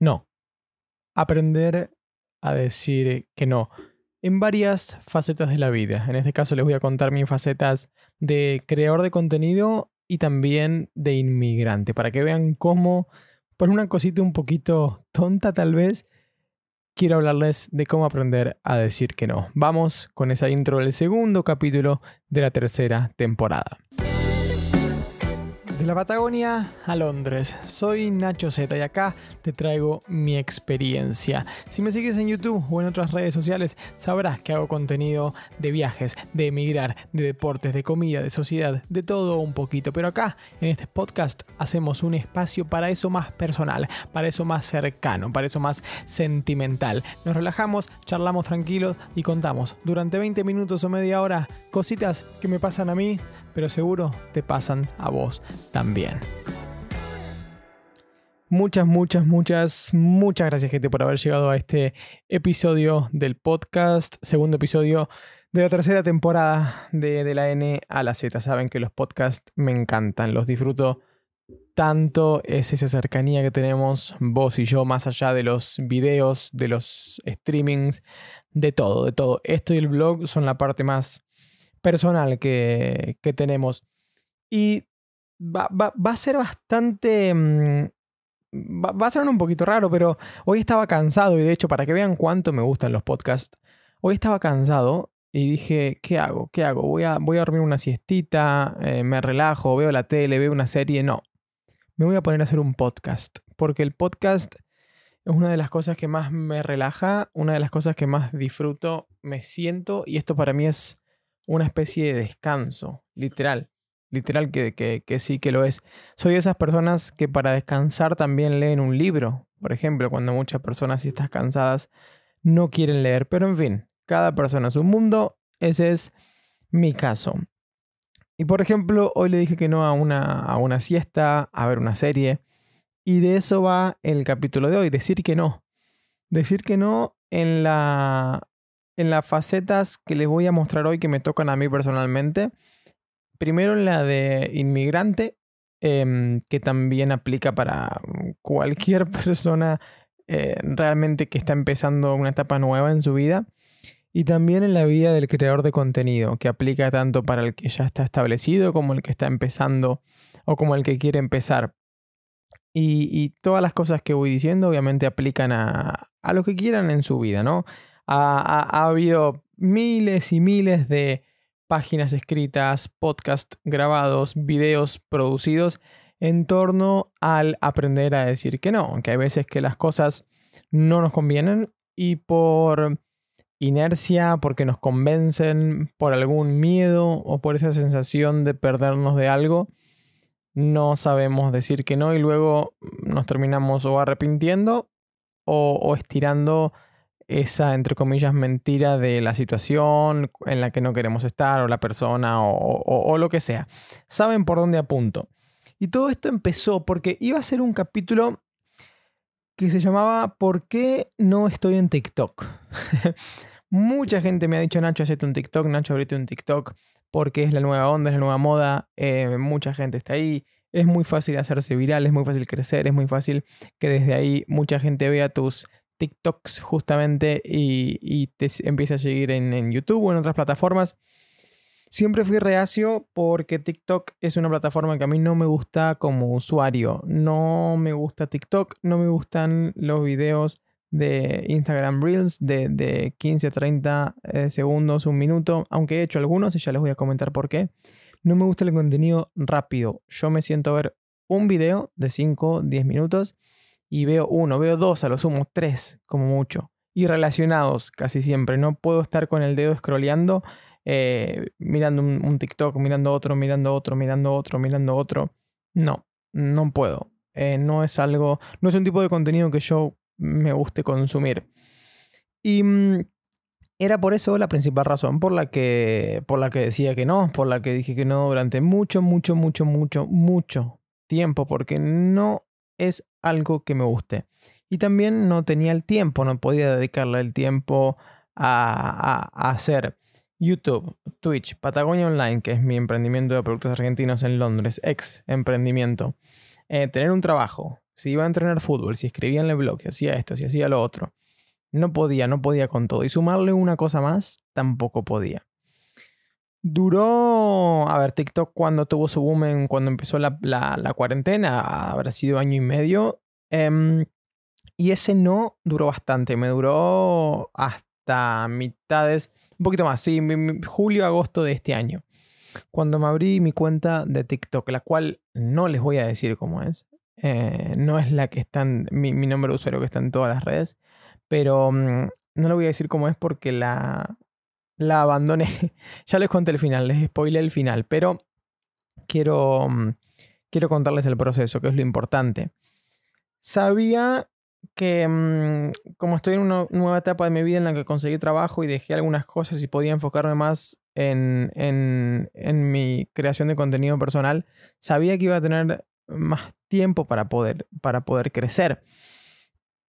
no. Aprender a decir que no en varias facetas de la vida. En este caso les voy a contar mis facetas de creador de contenido y también de inmigrante, para que vean cómo, por una cosita un poquito tonta tal vez, quiero hablarles de cómo aprender a decir que no. Vamos con esa intro del segundo capítulo de la tercera temporada. De la Patagonia a Londres, soy Nacho Z y acá te traigo mi experiencia. Si me sigues en YouTube o en otras redes sociales, sabrás que hago contenido de viajes, de emigrar, de deportes, de comida, de sociedad, de todo un poquito. Pero acá, en este podcast, hacemos un espacio para eso más personal, para eso más cercano, para eso más sentimental. Nos relajamos, charlamos tranquilos y contamos durante 20 minutos o media hora cositas que me pasan a mí pero seguro te pasan a vos también. Muchas, muchas, muchas, muchas gracias gente por haber llegado a este episodio del podcast, segundo episodio de la tercera temporada de, de la N a la Z. Saben que los podcasts me encantan, los disfruto tanto, es esa cercanía que tenemos vos y yo, más allá de los videos, de los streamings, de todo, de todo. Esto y el blog son la parte más personal que, tenemos. Y va, a ser bastante... Mm, va, a ser un poquito raro, pero hoy estaba cansado y de hecho, para que vean cuánto me gustan los podcasts, hoy estaba cansado y dije, ¿qué hago? ¿Qué hago? ¿Voy a, voy a dormir una siestita? Eh, ¿Me relajo? ¿Veo la tele? ¿Veo una serie? No. Me voy a poner a hacer un podcast, porque el podcast es una de las cosas que más me relaja, una de las cosas que más disfruto, me siento y esto para mí es una especie de descanso, literal. Literal que, que, sí que lo es. Soy de esas personas que para descansar también leen un libro. Por ejemplo, cuando muchas personas, si estás cansadas, no quieren leer. Pero en fin, cada persona es un mundo. Ese es mi caso. Y por ejemplo, hoy le dije que no a una, a una siesta, a ver una serie. Y de eso va el capítulo de hoy, decir que no. Decir que no en la, en las facetas que les voy a mostrar hoy que me tocan a mí personalmente. Primero en la de inmigrante, em, que también aplica para cualquier persona eh, realmente que está empezando una etapa nueva en su vida. Y también en la vida del creador de contenido, que aplica tanto para el que ya está establecido como el que está empezando o como el que quiere empezar. Y, todas las cosas que voy diciendo obviamente aplican a, a lo que quieran en su vida, ¿no? Ha, habido miles y miles de páginas escritas, podcasts grabados, videos producidos en torno al aprender a decir que no, aunque hay veces que las cosas no nos convienen y por inercia, porque nos convencen, por algún miedo o por esa sensación de perdernos de algo, no sabemos decir que no y luego nos terminamos o arrepintiendo o, o estirando esa, entre comillas, mentira de la situación en la que no queremos estar o la persona o, lo que sea. Saben por dónde apunto. Y todo esto empezó porque iba a ser un capítulo que se llamaba ¿Por qué no estoy en TikTok? Mucha gente me ha dicho, Nacho, hazte un TikTok, Nacho, abrite un TikTok, porque es la nueva onda, es la nueva moda, eh, mucha gente está ahí, es muy fácil hacerse viral, es muy fácil crecer, es muy fácil que desde ahí mucha gente vea tus TikToks justamente y, te empiece a seguir en, YouTube o en otras plataformas. Siempre fui reacio porque TikTok es una plataforma que a mí no me gusta como usuario. No me gusta TikTok, no me gustan los videos de Instagram Reels de, 15 a 30 eh, segundos, un minuto, aunque he hecho algunos y ya les voy a comentar por qué. No me gusta el contenido rápido. Yo me siento a ver un video de 5, 10 minutos y veo uno, veo dos, a lo sumo tres como mucho. Y relacionados casi siempre. No puedo estar con el dedo scrolleando, eh, mirando un, TikTok, mirando otro, mirando otro, mirando otro, mirando otro. No, no puedo. Eh, no es algo, no es un tipo de contenido que yo me guste consumir. Y mm, era por eso la principal razón por la que por la que decía que no, por la que dije que no durante mucho, mucho, mucho, mucho, mucho tiempo, porque no es algo que me guste. Y también no tenía el tiempo, no podía dedicarle el tiempo a, hacer YouTube, Twitch, Patagonia Online, que es mi emprendimiento de productos argentinos en Londres, ex emprendimiento. Eh, tener un trabajo, si iba a entrenar fútbol, si escribía en el blog, si hacía esto, si hacía lo otro. No podía, no podía con todo. Y sumarle una cosa más, tampoco podía. Duró, a ver, TikTok cuando tuvo su boom, cuando empezó la, cuarentena, habrá sido año y medio. Em, y ese no duró bastante, me duró hasta mitades, un poquito más, sí, julio, agosto de este año. Cuando me abrí mi cuenta de TikTok, la cual no les voy a decir cómo es, eh, no es la que está en mi, nombre de usuario que está en todas las redes, pero mm, no le voy a decir cómo es porque la, la abandoné. ya les conté el final, les spoilé el final, pero quiero, mm, quiero contarles el proceso, que es lo importante. Sabía que mm, como estoy en una nueva etapa de mi vida en la que conseguí trabajo y dejé algunas cosas y podía enfocarme más en, en, en mi creación de contenido personal, sabía que iba a tener más tiempo para poder, para poder crecer.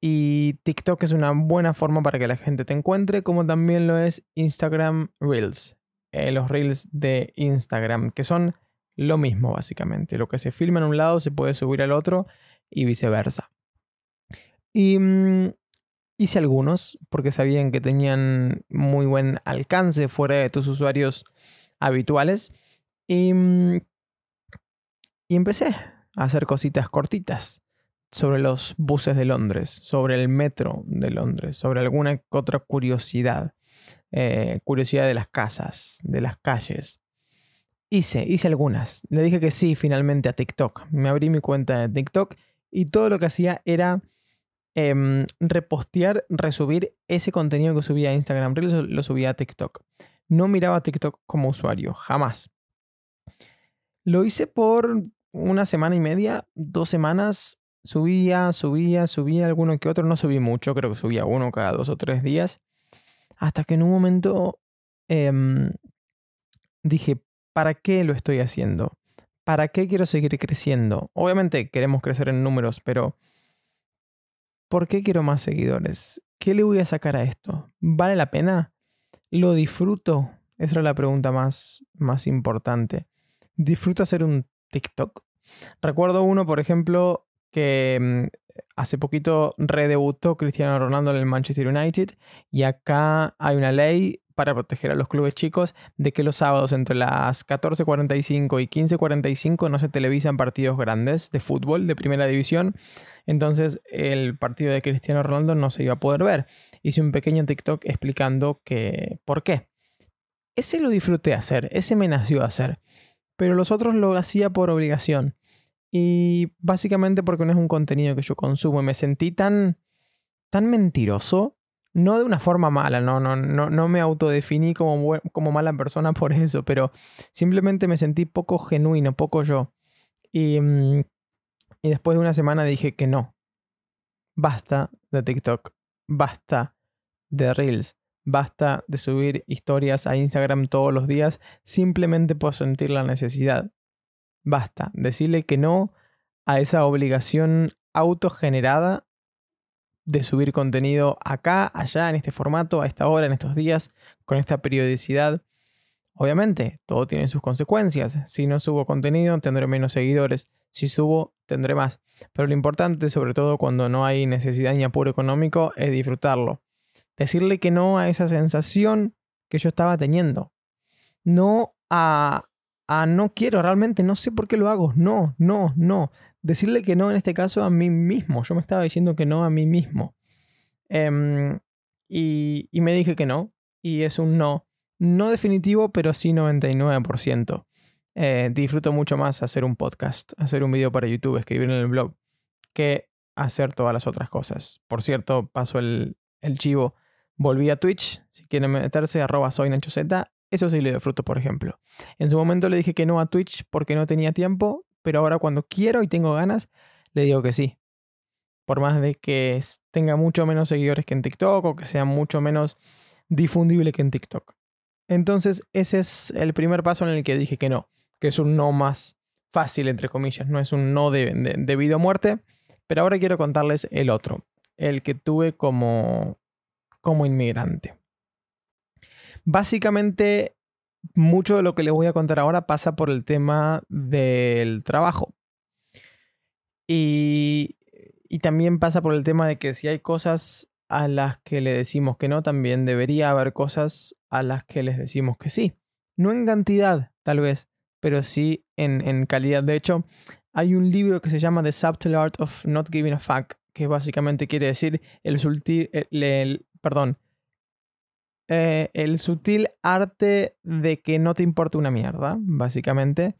Y TikTok es una buena forma para que la gente te encuentre, como también lo es Instagram Reels. Eh, los Reels de Instagram, que son lo mismo básicamente. Lo que se filma en un lado se puede subir al otro y viceversa. Y mm, hice algunos porque sabían que tenían muy buen alcance fuera de tus usuarios habituales. Y, mm, y empecé hacer cositas cortitas sobre los buses de Londres, sobre el metro de Londres, sobre alguna otra curiosidad, eh, curiosidad de las casas, de las calles. Hice, hice algunas. Le dije que sí finalmente a TikTok. Me abrí mi cuenta de TikTok y todo lo que hacía era em, repostear, resubir ese contenido que subía a Instagram lo subía a TikTok. No miraba TikTok como usuario, jamás. Lo hice por una semana y media, dos semanas, subía, subía, subía alguno que otro. No subí mucho, creo que subía uno cada dos o tres días. Hasta que en un momento em, dije, ¿para qué lo estoy haciendo? ¿Para qué quiero seguir creciendo? Obviamente queremos crecer en números, pero ¿por qué quiero más seguidores? ¿Qué le voy a sacar a esto? ¿Vale la pena? ¿Lo disfruto? Esa era la pregunta más, más importante. ¿Disfruto hacer un TikTok. Recuerdo uno, por ejemplo, que mm, hace poquito redebutó Cristiano Ronaldo en el Manchester United y acá hay una ley para proteger a los clubes chicos de que los sábados entre las 14.45 y 15.45 no se televisan partidos grandes de fútbol de primera división. Entonces el partido de Cristiano Ronaldo no se iba a poder ver. Hice un pequeño TikTok explicando que por qué. Ese lo disfruté hacer, ese me nació hacer pero los otros lo hacía por obligación. Y básicamente porque no es un contenido que yo consumo. Y me sentí tan, tan mentiroso. No de una forma mala, no, no, no, no me autodefiní como, como mala persona por eso, pero simplemente me sentí poco genuino, poco yo. Y, mm, y después de una semana dije que no. Basta de TikTok. Basta de Reels. Basta de subir historias a Instagram todos los días simplemente por sentir la necesidad. Basta, decirle que no a esa obligación autogenerada de subir contenido acá, allá, en este formato, a esta hora, en estos días, con esta periodicidad. Obviamente, todo tiene sus consecuencias. Si no subo contenido, tendré menos seguidores. Si subo, tendré más. Pero lo importante, sobre todo cuando no hay necesidad ni apuro económico, es disfrutarlo decirle que no a esa sensación que yo estaba teniendo. No a, a no quiero, realmente no sé por qué lo hago. No, no, no. Decirle que no en este caso a mí mismo. Yo me estaba diciendo que no a mí mismo. Em, y, y, me dije que no. Y es un no. No definitivo, pero sí 99%. Eh, disfruto mucho más hacer un podcast, hacer un video para YouTube, escribir en el blog, que hacer todas las otras cosas. Por cierto, paso el, el chivo. Volví a Twitch, si quieren meterse, arroba soy. Eso sí lo disfruto, por ejemplo. En su momento le dije que no a Twitch porque no tenía tiempo, pero ahora cuando quiero y tengo ganas, le digo que sí. Por más de que tenga mucho menos seguidores que en TikTok o que sea mucho menos difundible que en TikTok. Entonces, ese es el primer paso en el que dije que no, que es un no más fácil, entre comillas, no es un no de, de, vida o muerte. Pero ahora quiero contarles el otro, el que tuve como como inmigrante. Básicamente, mucho de lo que les voy a contar ahora pasa por el tema del trabajo. Y y también pasa por el tema de que si hay cosas a las que le decimos que no, también debería haber cosas a las que les decimos que sí. No en cantidad, tal vez, pero sí en, calidad. De hecho, hay un libro que se llama The Subtle Art of Not Giving a Fuck, que básicamente quiere decir el sutil, el, perdón, eh, el sutil arte de que no te importa una mierda, básicamente,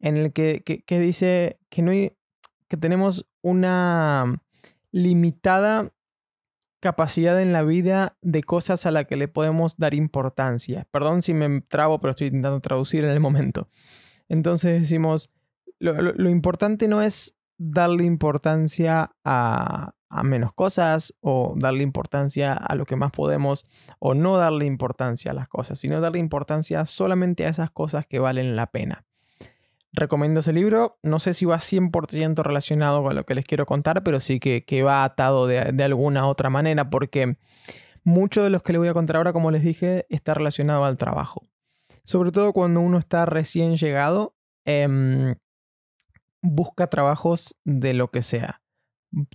en el que, que dice que, no que tenemos una limitada capacidad en la vida de cosas a las que le podemos dar importancia. Perdón si me trabo, pero estoy intentando traducir en el momento. Entonces decimos, lo, importante no es darle importancia a, a, menos cosas o darle importancia a lo que más podemos o no darle importancia a las cosas, sino darle importancia solamente a esas cosas que valen la pena. Recomiendo ese libro. No sé si va 100% relacionado con lo que les quiero contar, pero sí que, va atado de, alguna otra manera, porque mucho de los que les voy a contar ahora, como les dije, está relacionado al trabajo. Sobre todo cuando uno está recién llegado, em, busca trabajos de lo que sea.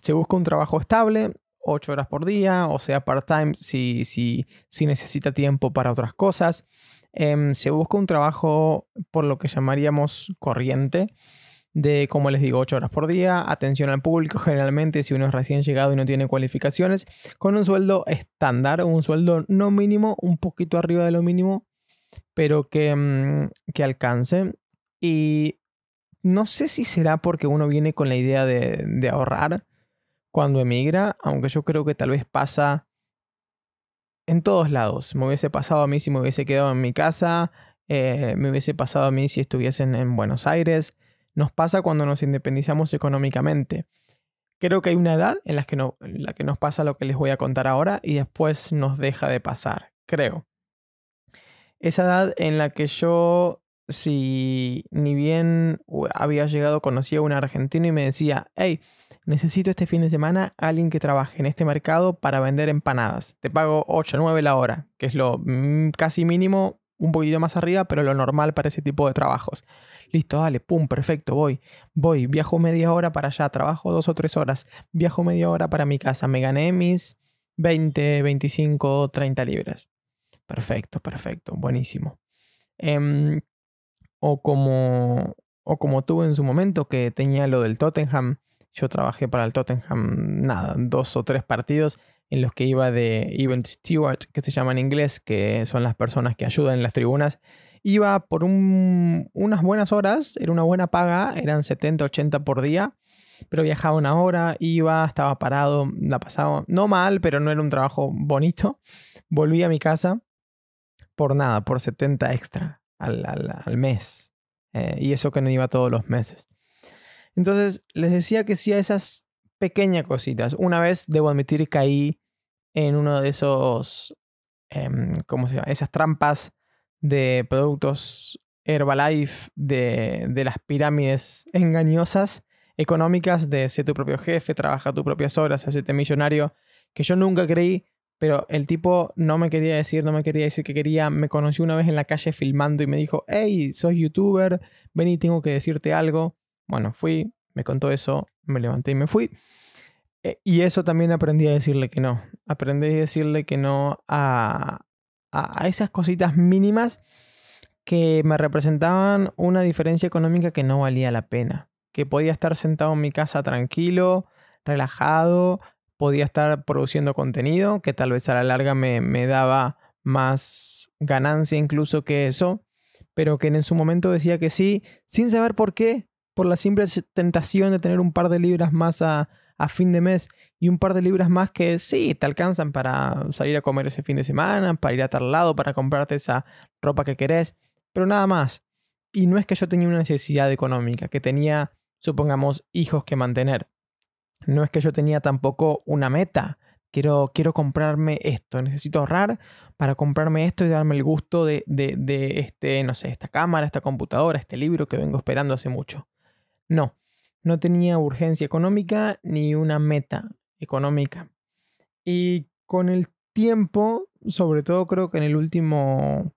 Se busca un trabajo estable, 8 horas por día, o sea, part-time si, si, si necesita tiempo para otras cosas. Em, se busca un trabajo por lo que llamaríamos corriente, de, como les digo, 8 horas por día, atención al público generalmente si uno es recién llegado y no tiene cualificaciones, con un sueldo estándar, un sueldo no mínimo, un poquito arriba de lo mínimo, pero que, mm, que alcance. Y no sé si será porque uno viene con la idea de, ahorrar cuando emigra, aunque yo creo que tal vez pasa en todos lados. Me hubiese pasado a mí si me hubiese quedado en mi casa, eh, me hubiese pasado a mí si estuviesen en Buenos Aires. Nos pasa cuando nos independizamos económicamente. Creo que hay una edad en la que, no, en la que nos pasa lo que les voy a contar ahora y después nos deja de pasar, creo. Esa edad en la que yo, si ni bien había llegado, conocía a un argentino y me decía, hey, necesito este fin de semana alguien que trabaje en este mercado para vender empanadas. Te pago 8, 9 la hora, que es lo mm, casi mínimo, un poquito más arriba, pero lo normal para ese tipo de trabajos. Listo, dale, pum, perfecto, voy. Voy, viajo media hora para allá, trabajo dos o tres horas, viajo media hora para mi casa, me gané mis 20, 25, 30 libras. Perfecto, perfecto, buenísimo. Em, o como, o como en su momento que tenía lo del Tottenham, yo trabajé para el Tottenham, nada, dos o tres partidos en los que iba de event steward, que se llama en inglés, que son las personas que ayudan en las tribunas. Iba por unas buenas horas, era una buena paga, eran 70, 80 por día, pero viajaba una hora, iba, estaba parado, la pasaba, no mal, pero no era un trabajo bonito. Volví a mi casa por nada, por 70 extra al, mes. Eh, y eso que no iba todos los meses. Entonces, les decía que sí a esas pequeñas cositas. Una vez, debo admitir, caí en uno de esos, em, ¿cómo se llama? Esas trampas de productos Herbalife de, de las pirámides engañosas económicas de ser tu propio jefe, trabaja tus propias horas, hacerte millonario, que yo nunca creí, pero el tipo no me quería decir, no me quería decir que quería, me conoció una vez en la calle filmando y me dijo, hey, soy youtuber, ven y tengo que decirte algo. Bueno, fui, me contó eso, me levanté y me fui. Eh, y eso también aprendí a decirle que no. Aprendí a decirle que no a, a, esas cositas mínimas que me representaban una diferencia económica que no valía la pena. Que podía estar sentado en mi casa tranquilo, relajado, podía estar produciendo contenido, que tal vez a la larga me, daba más ganancia incluso que eso, pero que en su momento decía que sí, sin saber por qué, por la simple tentación de tener un par de libras más a, fin de mes y un par de libras más que sí, te alcanzan para salir a comer ese fin de semana, para ir a tal lado, para comprarte esa ropa que querés, pero nada más. Y no es que yo tenía una necesidad económica, que tenía, supongamos, hijos que mantener. No es que yo tenía tampoco una meta. Quiero, quiero comprarme esto, necesito ahorrar para comprarme esto y darme el gusto de, de, de este, no sé, esta cámara, esta computadora, este libro que vengo esperando hace mucho. No, no tenía urgencia económica ni una meta económica. Y con el tiempo, sobre todo creo que en el último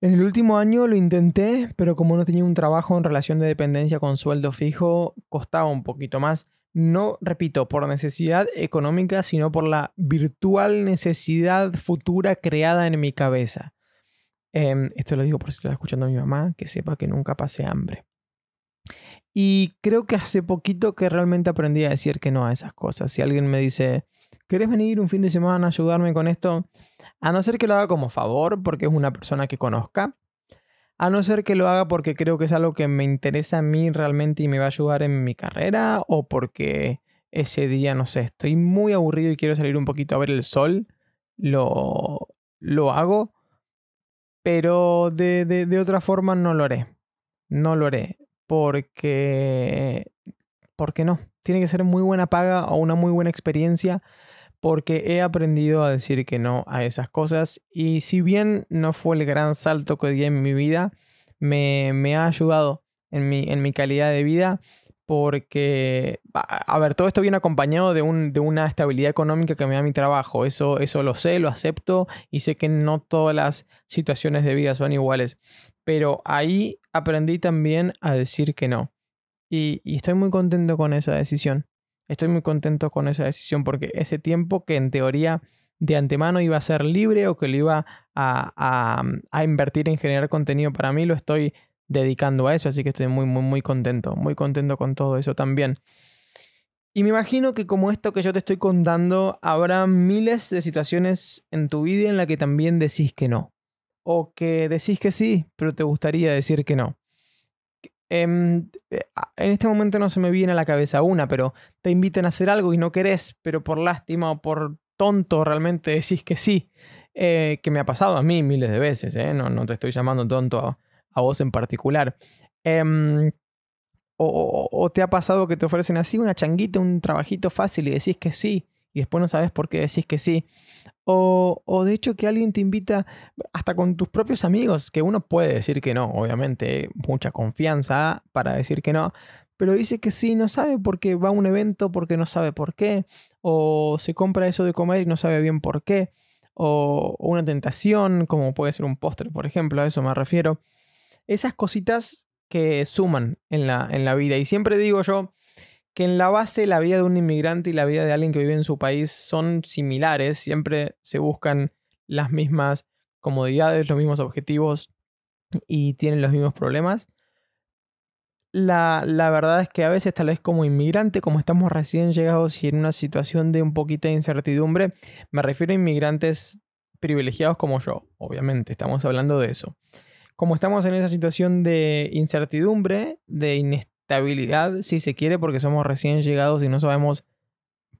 en el último año lo intenté, pero como no tenía un trabajo en relación de dependencia con sueldo fijo, costaba un poquito más. No, repito, por necesidad económica, sino por la virtual necesidad futura creada en mi cabeza. Em, esto lo digo por si está escuchando a mi mamá, que sepa que nunca pasé hambre. Y creo que hace poquito que realmente aprendí a decir que no a esas cosas. Si alguien me dice, ¿querés venir un fin de semana a ayudarme con esto? A no ser que lo haga como favor, porque es una persona que conozca. A no ser que lo haga porque creo que es algo que me interesa a mí realmente y me va a ayudar en mi carrera. O porque ese día, no sé, estoy muy aburrido y quiero salir un poquito a ver el sol. Lo, lo hago. Pero de, de otra forma no lo haré. No lo haré porque, porque no, tiene que ser muy buena paga o una muy buena experiencia porque he aprendido a decir que no a esas cosas y si bien no fue el gran salto que di en mi vida, me, me ha ayudado en mi, en mi calidad de vida porque, a ver, todo esto viene acompañado de, un, de, una estabilidad económica que me da mi trabajo. Eso, eso lo sé, lo acepto y sé que no todas las situaciones de vida son iguales. Pero ahí aprendí también a decir que no. Y, estoy muy contento con esa decisión. Estoy muy contento con esa decisión porque ese tiempo que en teoría de antemano iba a ser libre o que lo iba a, a, invertir en generar contenido para mí, lo estoy dedicando a eso, así que estoy muy, muy, muy contento, muy contento con todo eso también. Y me imagino que como esto que yo te estoy contando, habrá miles de situaciones en tu vida en la que también decís que no. O que decís que sí, pero te gustaría decir que no. Em, eh, en este momento no se me viene a la cabeza una, pero te invitan a hacer algo y no querés, pero por lástima o por tonto realmente decís que sí. Eh, que me ha pasado a mí miles de veces, ¿eh? no, no te estoy llamando tonto a, a vos en particular. Em, o, te ha pasado que te ofrecen así una changuita, un trabajito fácil y decís que sí, y después no sabes por qué decís que sí. O, o, de hecho que alguien te invita, hasta con tus propios amigos, que uno puede decir que no, obviamente, mucha confianza para decir que no, pero dice que sí, no sabe porque va a un evento, porque no sabe por qué, o se compra eso de comer y no sabe bien por qué, o una tentación, como puede ser un postre, por ejemplo, a eso me refiero esas cositas que suman en la, en la vida. Y siempre digo yo que en la base la vida de un inmigrante y la vida de alguien que vive en su país son similares, siempre se buscan las mismas comodidades, los mismos objetivos y tienen los mismos problemas. La, la, verdad es que a veces tal vez como inmigrante, como estamos recién llegados y en una situación de un poquito de incertidumbre, me refiero a inmigrantes privilegiados como yo, obviamente, estamos hablando de eso como estamos en esa situación de incertidumbre, de inestabilidad, si se quiere, porque somos recién llegados y no sabemos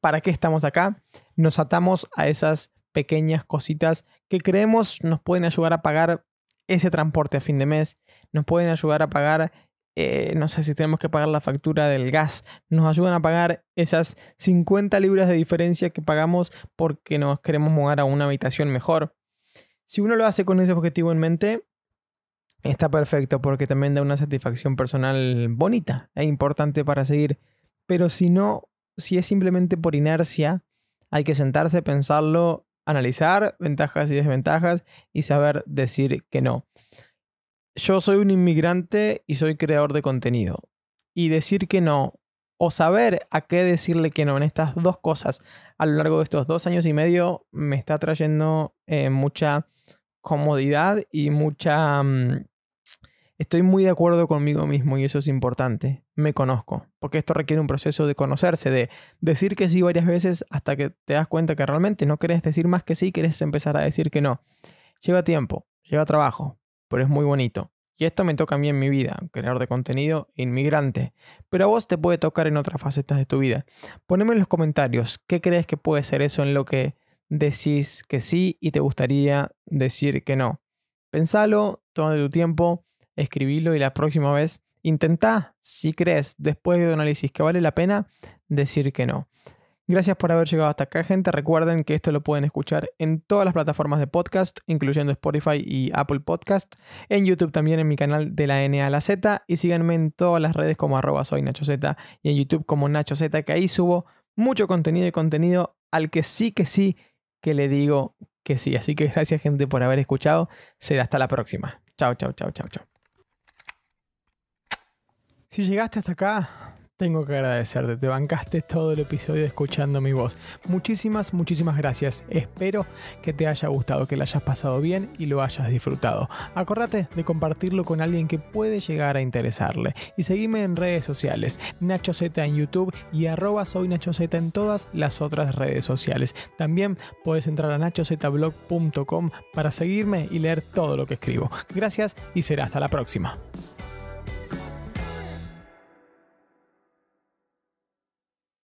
para qué estamos acá, nos atamos a esas pequeñas cositas que creemos nos pueden ayudar a pagar ese transporte a fin de mes, nos pueden ayudar a pagar, eh, no sé si tenemos que pagar la factura del gas, nos ayudan a pagar esas 50 libras de diferencia que pagamos porque nos queremos mudar a una habitación mejor. Si uno lo hace con ese objetivo en mente, está perfecto porque también da una satisfacción personal bonita e importante para seguir. Pero si no, si es simplemente por inercia, hay que sentarse, pensarlo, analizar ventajas y desventajas y saber decir que no. Yo soy un inmigrante y soy creador de contenido. Y decir que no o saber a qué decirle que no en estas dos cosas a lo largo de estos dos años y medio me está trayendo eh, mucha comodidad y mucha... Mm, estoy muy de acuerdo conmigo mismo y eso es importante. Me conozco, porque esto requiere un proceso de conocerse, de decir que sí varias veces hasta que te das cuenta que realmente no querés decir más que sí, querés empezar a decir que no. Lleva tiempo, lleva trabajo, pero es muy bonito. Y esto me toca a mí en mi vida, creador de contenido, inmigrante. Pero a vos te puede tocar en otras facetas de tu vida. Poneme en los comentarios qué crees que puede ser eso en lo que decís que sí y te gustaría decir que no. Pensalo, toma tu tiempo, escribilo y la próxima vez intenta, si crees, después de un análisis que vale la pena, decir que no. Gracias por haber llegado hasta acá, gente. Recuerden que esto lo pueden escuchar en todas las plataformas de podcast, incluyendo Spotify y Apple Podcast. En YouTube también en mi canal de la N a la Z. Y síganme en todas las redes como arroba soy Nacho Z y en YouTube como Nacho Z, que ahí subo mucho contenido y contenido al que sí que sí que le digo que sí. Así que gracias gente por haber escuchado. Será hasta la próxima. Chao, chao, chao, chao, chao. Si llegaste hasta acá, tengo que agradecerte. Te bancaste todo el episodio escuchando mi voz. Muchísimas, muchísimas gracias. Espero que te haya gustado, que lo hayas pasado bien y lo hayas disfrutado. Acordate de compartirlo con alguien que puede llegar a interesarle. Y seguime en redes sociales, Nacho Z en YouTube y arroba soy Nacho Z en todas las otras redes sociales. También puedes entrar a nachozblog.com para seguirme y leer todo lo que escribo. Gracias y será hasta la próxima.